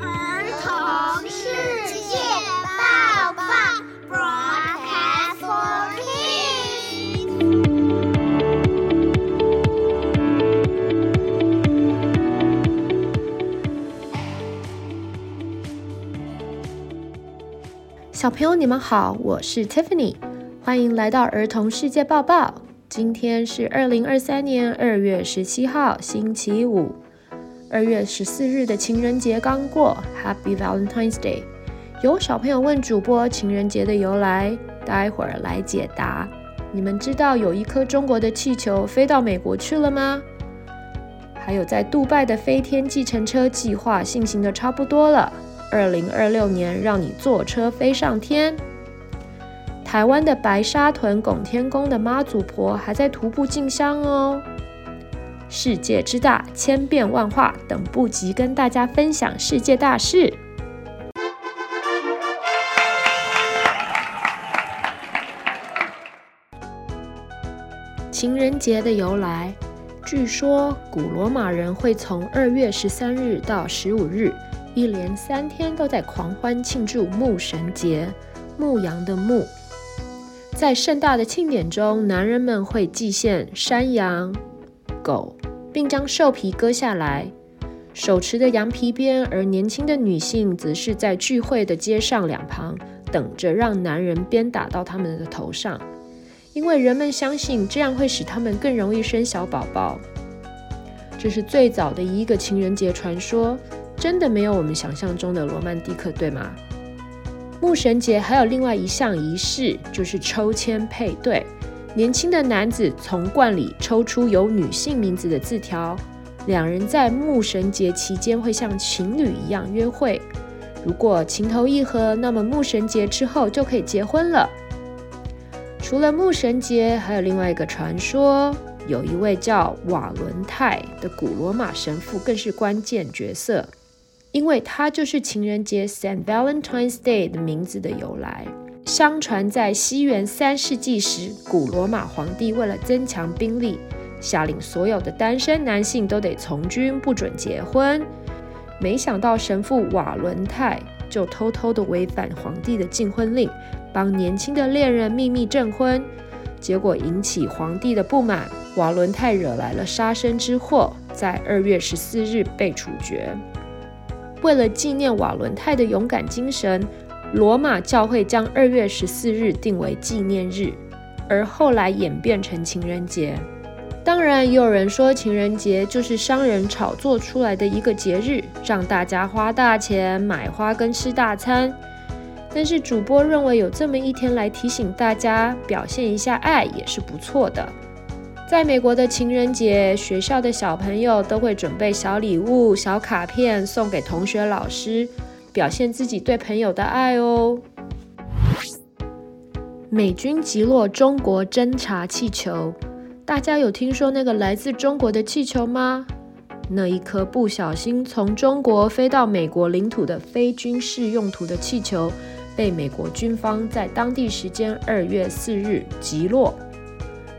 儿童世界报报 broadcast for 小朋友你们好我是 tiffany 欢迎来到儿童世界报报今天是二零二三年二月十七号星期五。二月十四日的情人节刚过，Happy Valentine's Day。有小朋友问主播情人节的由来，待会儿来解答。你们知道有一颗中国的气球飞到美国去了吗？还有在杜拜的飞天计程车计划进行的差不多了。二零二六年让你坐车飞上天。台湾的白沙屯拱天宫的妈祖婆还在徒步进香哦。世界之大，千变万化，等不及跟大家分享世界大事。情人节的由来。据说古罗马人会从二月十三日到十五日，一连三天都在狂欢庆祝牧神节，牧羊的牧。在盛大的庆典中，男人们会祭献山羊、狗，并将兽皮割下来，手持的羊皮鞭；而年轻的女性则是在聚会的街上两旁，等着让男人鞭打到他们的头上。因为人们相信这样会使他们更容易生小宝宝。这是最早的一个情人节传说，真的没有我们想象中的罗曼蒂克，对吗？牧神节还有另外一项仪式，就是抽签配对。年轻的男子从罐里抽出有女性名字的字条，两人在牧神节期间会像情侣一样约会。如果情投意合，那么牧神节之后就可以结婚了。除了牧神节，还有另外一个传说，有一位叫瓦伦泰的古罗马神父，更是关键角色，因为他就是情人节 Saint Valentine's Day 的名字的由来。相传在西元三世纪时，古罗马皇帝为了增强兵力，下令所有的单身男性都得从军，不准结婚。没想到神父瓦伦泰就偷偷地违反皇帝的禁婚令。帮年轻的恋人秘密证婚，结果引起皇帝的不满，瓦伦泰惹来了杀身之祸，在二月十四日被处决。为了纪念瓦伦泰的勇敢精神，罗马教会将二月十四日定为纪念日，而后来演变成情人节。当然，也有人说情人节就是商人炒作出来的一个节日，让大家花大钱买花跟吃大餐。但是主播认为有这么一天来提醒大家表现一下爱也是不错的。在美国的情人节，学校的小朋友都会准备小礼物、小卡片送给同学、老师，表现自己对朋友的爱哦。美军击落中国侦察气球，大家有听说那个来自中国的气球吗？那一颗不小心从中国飞到美国领土的非军事用途的气球。被美国军方在当地时间二月四日击落。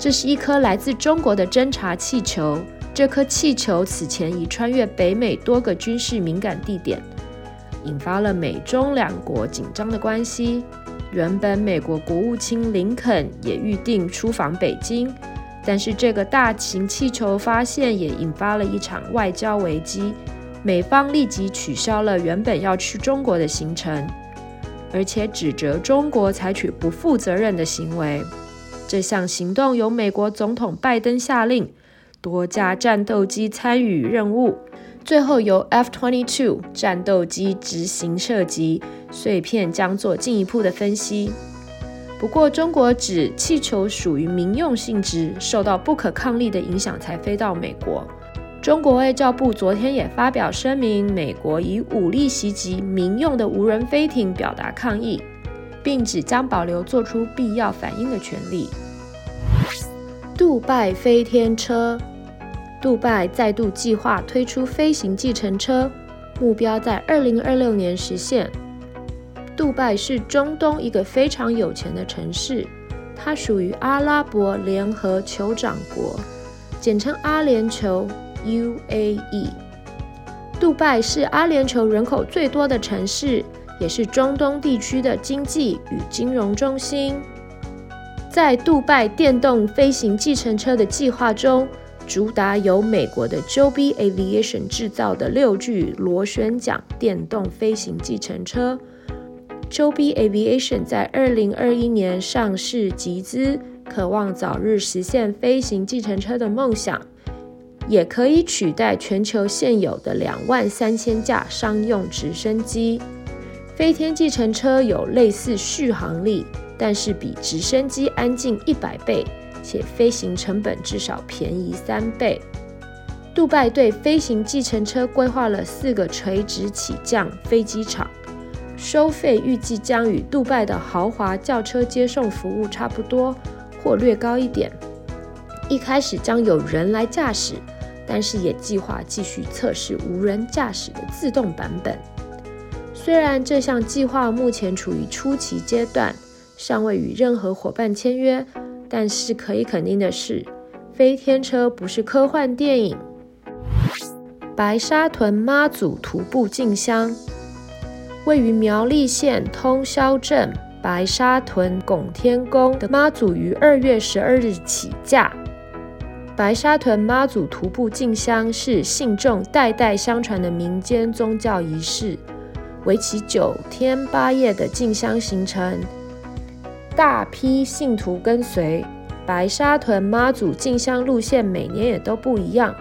这是一颗来自中国的侦察气球。这颗气球此前已穿越北美多个军事敏感地点，引发了美中两国紧张的关系。原本美国国务卿林肯也预定出访北京，但是这个大型气球发现也引发了一场外交危机。美方立即取消了原本要去中国的行程。而且指责中国采取不负责任的行为。这项行动由美国总统拜登下令，多架战斗机参与任务，最后由 F-22 战斗机执行射击，碎片将做进一步的分析。不过，中国指气球属于民用性质，受到不可抗力的影响才飞到美国。中国外交部昨天也发表声明，美国以武力袭击民用的无人飞艇表达抗议，并只将保留做出必要反应的权利。杜拜飞天车，杜拜再度计划推出飞行计程车，目标在二零二六年实现。杜拜是中东一个非常有钱的城市，它属于阿拉伯联合酋长国，简称阿联酋。UAE，杜拜是阿联酋人口最多的城市，也是中东地区的经济与金融中心。在杜拜电动飞行计程车的计划中，主打由美国的 Joby Aviation 制造的六具螺旋桨电动飞行计程车，Joby Aviation 在二零二一年上市集资，渴望早日实现飞行计程车的梦想，也可以取代全球现有的两万三千架商用直升机。飞天计程车有类似续航力，但是比直升机安静一百倍，且飞行成本至少便宜三倍。杜拜对飞行计程车规划了四个垂直起降飞机场，收费预计将与杜拜的豪华轿车接送服务差不多，或略高一点。一开始将有人来驾驶，但是也计划继续测试无人驾驶的自动版本。虽然这项计划目前处于初期阶段，尚未与任何伙伴签约，但是可以肯定的是，飞天车不是科幻电影。白沙屯妈祖徒步进香，位于苗栗县通霄镇白沙屯拱天宫的妈祖于二月十二日起驾。白沙屯妈祖徒步进香是信众代代相传的民间宗教仪式。为期九天八夜的进香行程，大批信徒跟随。白沙屯妈祖进香路线每年也都不一样，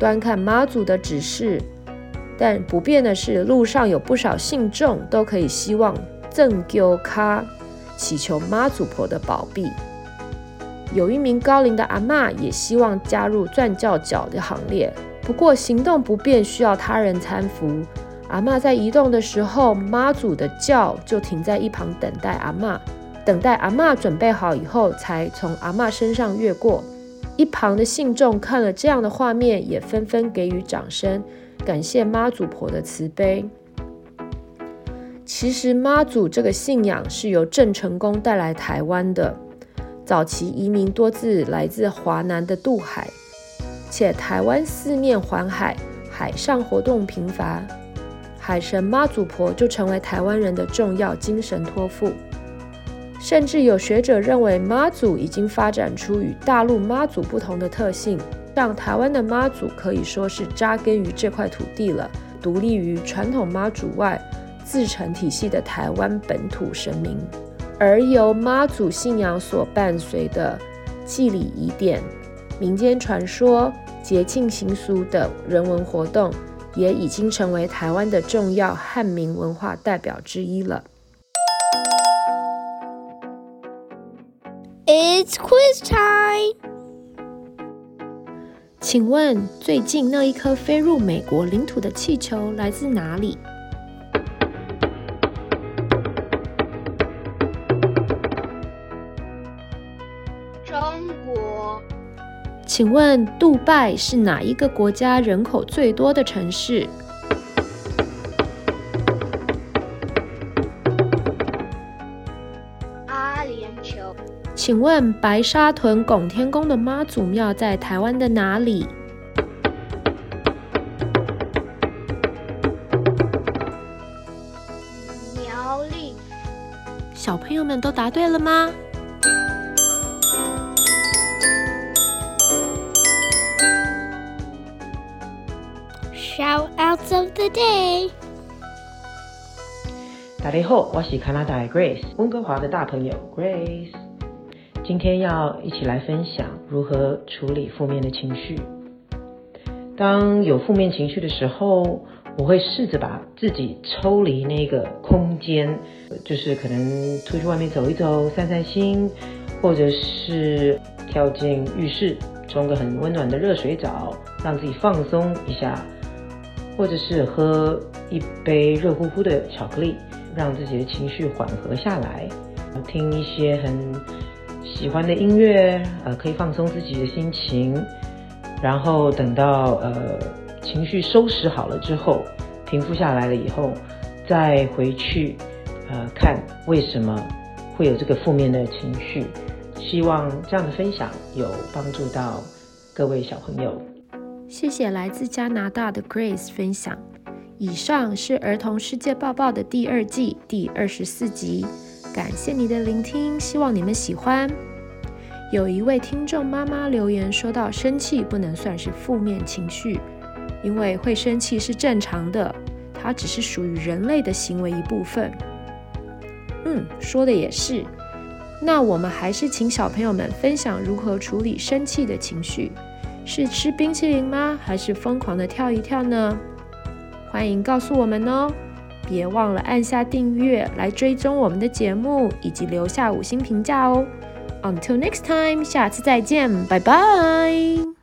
端看妈祖的指示。但不变的是，路上有不少信众都可以希望赠丢卡，祈求妈祖婆的保庇。有一名高龄的阿嬷也希望加入钻轿脚的行列，不过行动不便，需要他人搀扶。阿嬷在移动的时候，妈祖的轿就停在一旁等待阿嬷，等待阿嬷准备好以后，才从阿嬷身上越过。一旁的信众看了这样的画面，也纷纷给予掌声，感谢妈祖婆的慈悲。其实妈祖这个信仰是由郑成功带来台湾的，早期移民多自来自华南的渡海，且台湾四面环海，海上活动频繁。海神妈祖婆就成为台湾人的重要精神托付，甚至有学者认为妈祖已经发展出与大陆妈祖不同的特性，让台湾的妈祖可以说是扎根于这块土地了，独立于传统妈祖外自成体系的台湾本土神明。而由妈祖信仰所伴随的祭礼仪典、民间传说、节庆习俗等人文活动。也已经成为台湾的重要汉民文化代表之一了。It's quiz time！请问最近那一颗飞入美国领土的气球来自哪里？中国。请问杜拜是哪一个国家人口最多的城市？请问白沙屯拱天宫的妈祖庙在台湾的哪里？苗栗。小朋友们都答对了吗？Shoutouts of the day。大家好，我是加拿大的 Grace，温哥华的大朋友 Grace。今天要一起来分享如何处理负面的情绪。当有负面情绪的时候，我会试着把自己抽离那个空间，就是可能出去外面走一走，散散心，或者是跳进浴室，冲个很温暖的热水澡，让自己放松一下。或者是喝一杯热乎乎的巧克力，让自己的情绪缓和下来；听一些很喜欢的音乐，呃，可以放松自己的心情。然后等到呃情绪收拾好了之后，平复下来了以后，再回去呃看为什么会有这个负面的情绪。希望这样的分享有帮助到各位小朋友。谢谢来自加拿大的 Grace 分享。以上是儿童世界报报的第二季第二十四集，感谢你的聆听，希望你们喜欢。有一位听众妈妈留言说到，生气不能算是负面情绪，因为会生气是正常的，它只是属于人类的行为一部分。嗯，说的也是。那我们还是请小朋友们分享如何处理生气的情绪，是吃冰淇淋吗？还是疯狂的跳一跳呢？欢迎告诉我们哦！别忘了按下订阅来追踪我们的节目，以及留下五星评价哦。Until next time，下次再见，拜拜。